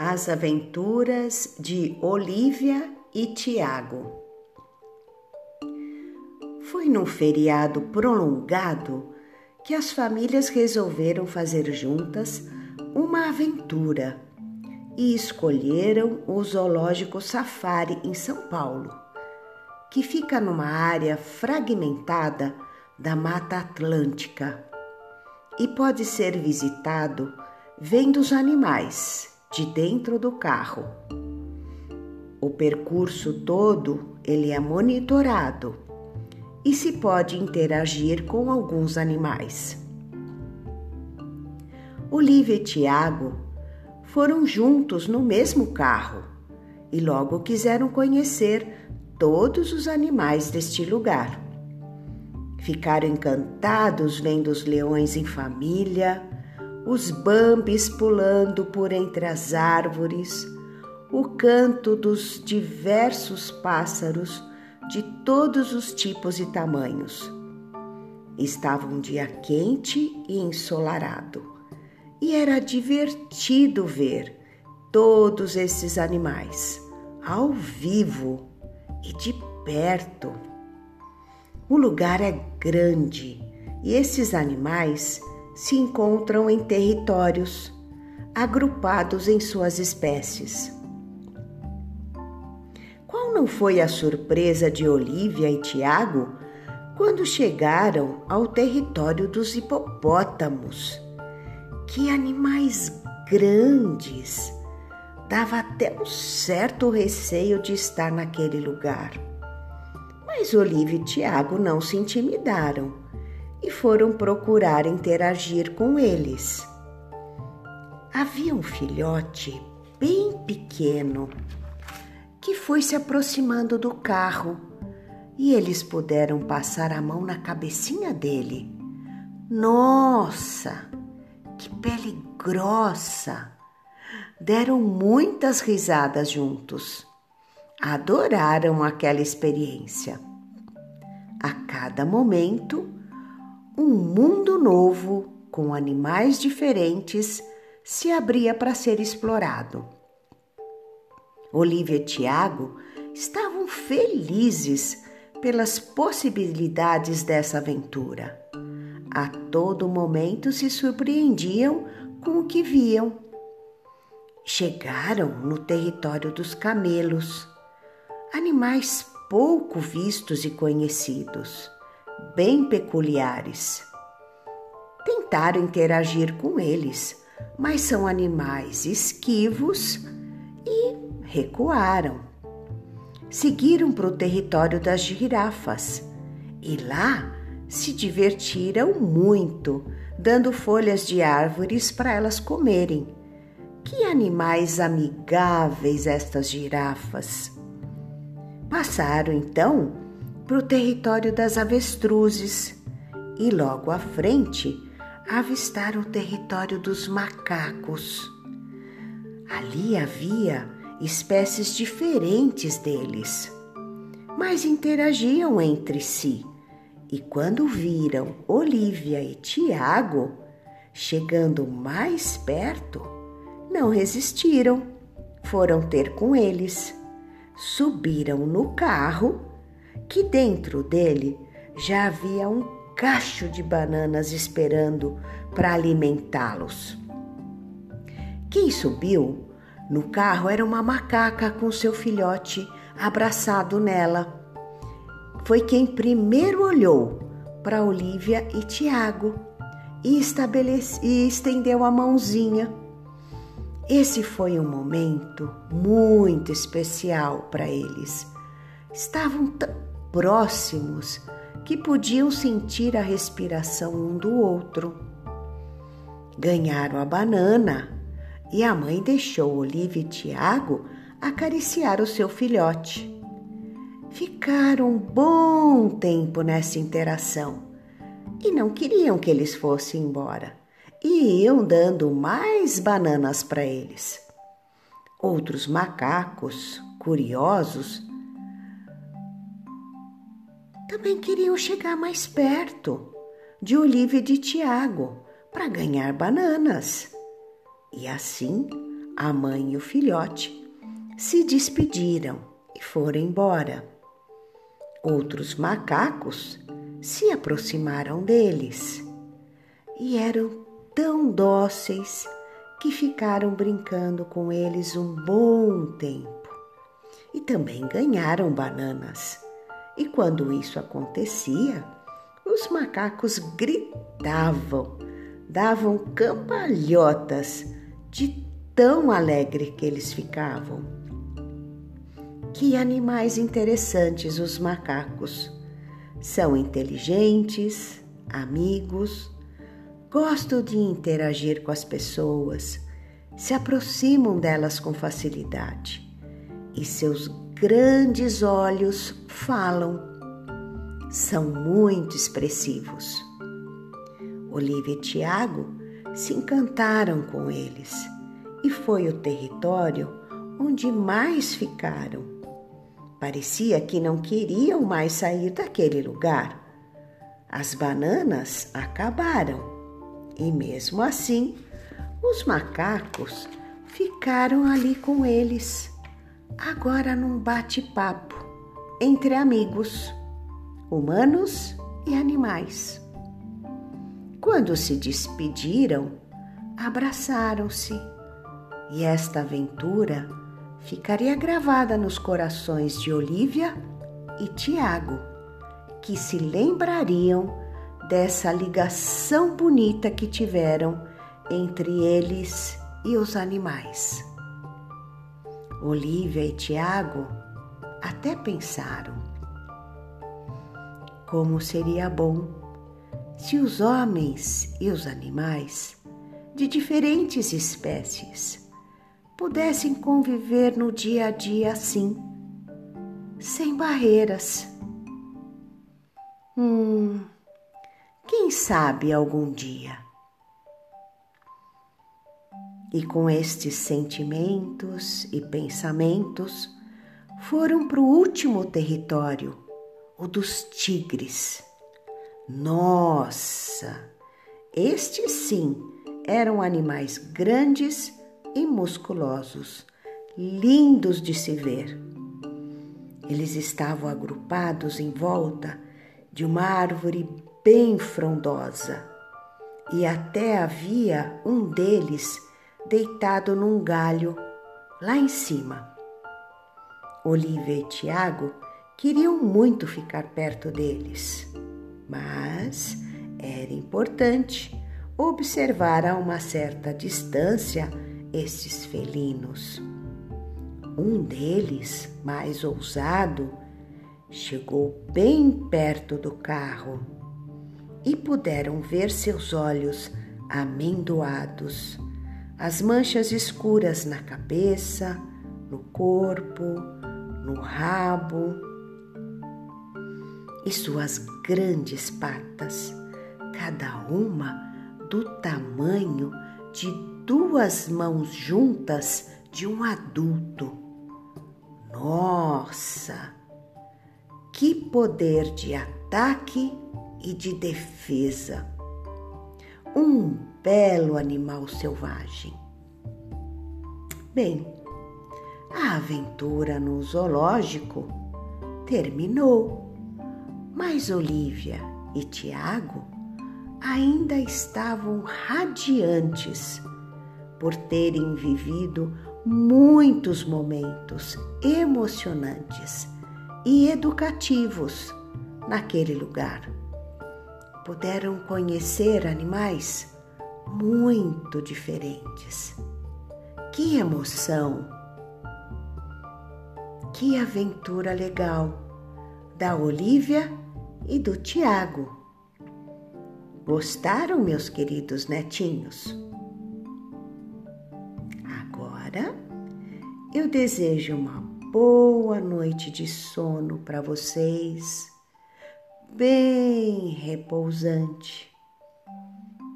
As Aventuras de Olivia e Tiago. Foi num feriado prolongado que as famílias resolveram fazer juntas uma aventura e escolheram o Zoológico Safari em São Paulo, que fica numa área fragmentada da Mata Atlântica e pode ser visitado vendo os animais de dentro do carro. O percurso todo ele é monitorado e se pode interagir com alguns animais. Olivia e Tiago foram juntos no mesmo carro e logo quiseram conhecer todos os animais deste lugar. Ficaram encantados vendo os leões em família, os bambis pulando por entre as árvores, o canto dos diversos pássaros de todos os tipos e tamanhos. Estava um dia quente e ensolarado, e era divertido ver todos esses animais ao vivo e de perto. O lugar é grande e esses animais se encontram em territórios agrupados em suas espécies. Qual não foi a surpresa de Olivia e Tiago quando chegaram ao território dos hipopótamos? Que animais grandes! Dava até um certo receio de estar naquele lugar. Mas Olivia e Tiago não se intimidaram e foram procurar interagir com eles. Havia um filhote bem pequeno que foi se aproximando do carro e eles puderam passar a mão na cabecinha dele. Nossa, que pele grossa! Deram muitas risadas juntos. Adoraram aquela experiência. A cada momento, um mundo novo com animais diferentes se abria para ser explorado. Olivia e Tiago estavam felizes pelas possibilidades dessa aventura. A todo momento se surpreendiam com o que viam. Chegaram no território dos camelos, animais pouco vistos e conhecidos bem peculiares. Tentaram interagir com eles, mas são animais esquivos e recuaram. Seguiram para o território das girafas e lá se divertiram muito, dando folhas de árvores para elas comerem. Que animais amigáveis estas girafas! Passaram então para o território das avestruzes e logo à frente avistaram o território dos macacos. Ali havia espécies diferentes deles, mas interagiam entre si. E quando viram Olivia e Tiago chegando mais perto, não resistiram, foram ter com eles. Subiram no carro que dentro dele já havia um cacho de bananas esperando para alimentá-los. Quem subiu no carro era uma macaca com seu filhote abraçado nela. Foi quem primeiro olhou para Olivia e Tiago e, e estendeu a mãozinha. Esse foi um momento muito especial para eles. Estavam tão próximos que podiam sentir a respiração um do outro. Ganharam a banana e a mãe deixou Olivia e Tiago acariciar o seu filhote. Ficaram um bom tempo nessa interação e não queriam que eles fossem embora e iam dando mais bananas para eles. Outros macacos, curiosos, também queriam chegar mais perto de Olivia e de Tiago para ganhar bananas. E assim a mãe e o filhote se despediram e foram embora. Outros macacos se aproximaram deles e eram tão dóceis que ficaram brincando com eles um bom tempo. E também ganharam bananas. E quando isso acontecia, os macacos gritavam, davam cambalhotas de tão alegre que eles ficavam. Que animais interessantes os macacos. São inteligentes, amigos, gostam de interagir com as pessoas, se aproximam delas com facilidade e seus grandes olhos falam. São muito expressivos. Olivia e Tiago se encantaram com eles e foi o território onde mais ficaram. Parecia que não queriam mais sair daquele lugar. As bananas acabaram e, mesmo assim, os macacos ficaram ali com eles, agora num bate-papo entre amigos, humanos e animais. Quando se despediram, abraçaram-se e esta aventura ficaria gravada nos corações de Olivia e Tiago, que se lembrariam dessa ligação bonita que tiveram entre eles e os animais. Olivia e Tiago até pensaram como seria bom se os homens e os animais de diferentes espécies pudessem conviver no dia a dia assim, sem barreiras. Hum, quem sabe algum dia. E com estes sentimentos e pensamentos, foram para o último território, o dos tigres. Nossa! Estes sim eram animais grandes e musculosos, lindos de se ver. Eles estavam agrupados em volta de uma árvore bem frondosa e até havia um deles deitado num galho lá em cima. Olivia e Tiago queriam muito ficar perto deles, mas era importante observar a uma certa distância estes felinos. Um deles, mais ousado, chegou bem perto do carro e puderam ver seus olhos amendoados, as manchas escuras na cabeça, no corpo, no rabo e suas grandes patas, cada uma do tamanho de duas mãos juntas de um adulto. Nossa! Que poder de ataque e de defesa! Um belo animal selvagem. Bem, a aventura no zoológico terminou, mas Olivia e Tiago ainda estavam radiantes por terem vivido muitos momentos emocionantes e educativos naquele lugar. Puderam conhecer animais muito diferentes. Que emoção! Que aventura legal da Olivia e do Tiago. Gostaram, meus queridos netinhos? Agora eu desejo uma boa noite de sono para vocês, bem repousante.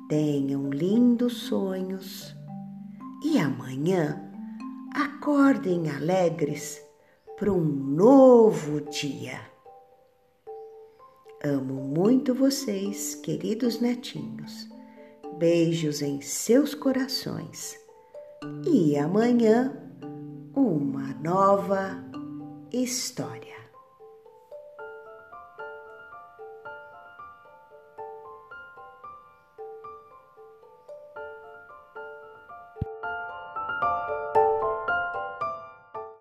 Tenham lindos sonhos e amanhã acordem alegres para um novo dia. Amo muito vocês, queridos netinhos. Beijos em seus corações. E amanhã, uma nova história.